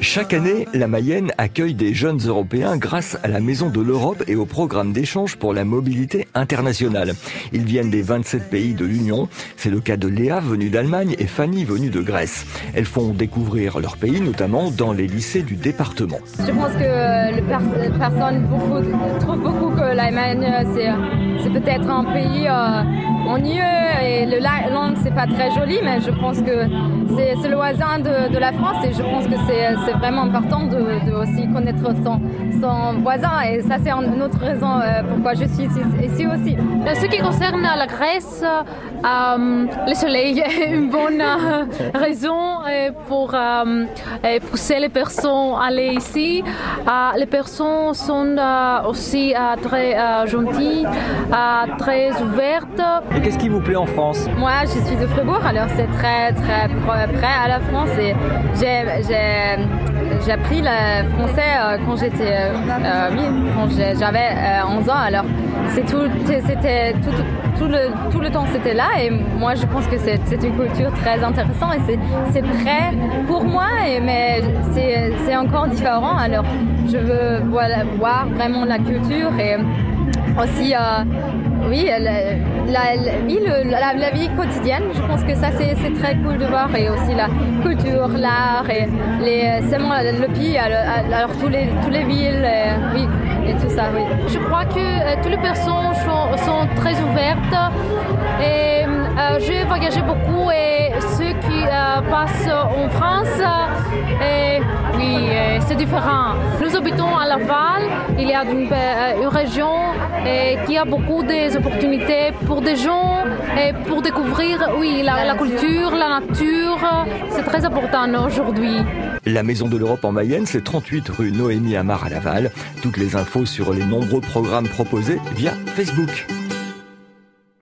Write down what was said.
Chaque année, la Mayenne accueille des jeunes Européens grâce à la Maison de l'Europe et au programme d'échange pour la mobilité internationale. Ils viennent des 27 pays de l'Union. C'est le cas de Léa, venue d'Allemagne, et Fanny, venue de Grèce. Elles font découvrir leur pays, notamment dans les lycées du département. Je pense que les personnes beaucoup, trouvent beaucoup que l'Allemagne, c'est peut-être un pays euh, ennuyeux et la langue, c'est pas très joli, mais je pense que c'est le voisin de, la France et je pense que c'est vraiment important de, aussi connaître son, voisin et ça c'est une autre raison euh, pourquoi je suis ici, aussi. Euh, ce qui concerne la Grèce, euh, le soleil est une bonne raison pour pousser les personnes à aller ici. les personnes sont aussi très gentilles, très ouvertes. Et qu'est-ce qui vous plaît en France Moi je suis de Fribourg alors c'est très très près à la France et j'ai appris le français euh, quand j'étais euh, euh, quand j'avais 11 ans. Alors c'est tout, c'était tout, le, tout le temps c'était là et moi je pense que c'est une culture très intéressante et c'est prêt pour moi et, mais c'est encore différent. Alors je veux voilà, voir vraiment la culture et aussi oui, la, la, vie quotidienne, je pense que ça c'est très cool de voir et aussi la culture, l'art et les, seulement le pays, alors tous les, tous les villes, et, oui, et tout ça, oui. Je crois que euh, toutes les personnes sont, très ouvertes et euh, j'ai voyagé beaucoup et ceux qui euh, passent en France, et, oui, c'est différent. Nous habitons à Laval, il y a une région qui a beaucoup d'opportunités pour des gens et pour découvrir oui, la, la culture, la nature. C'est très important aujourd'hui. La Maison de l'Europe en Mayenne, c'est 38 rue Noémie Amar à Laval. Toutes les infos sur les nombreux programmes proposés via Facebook.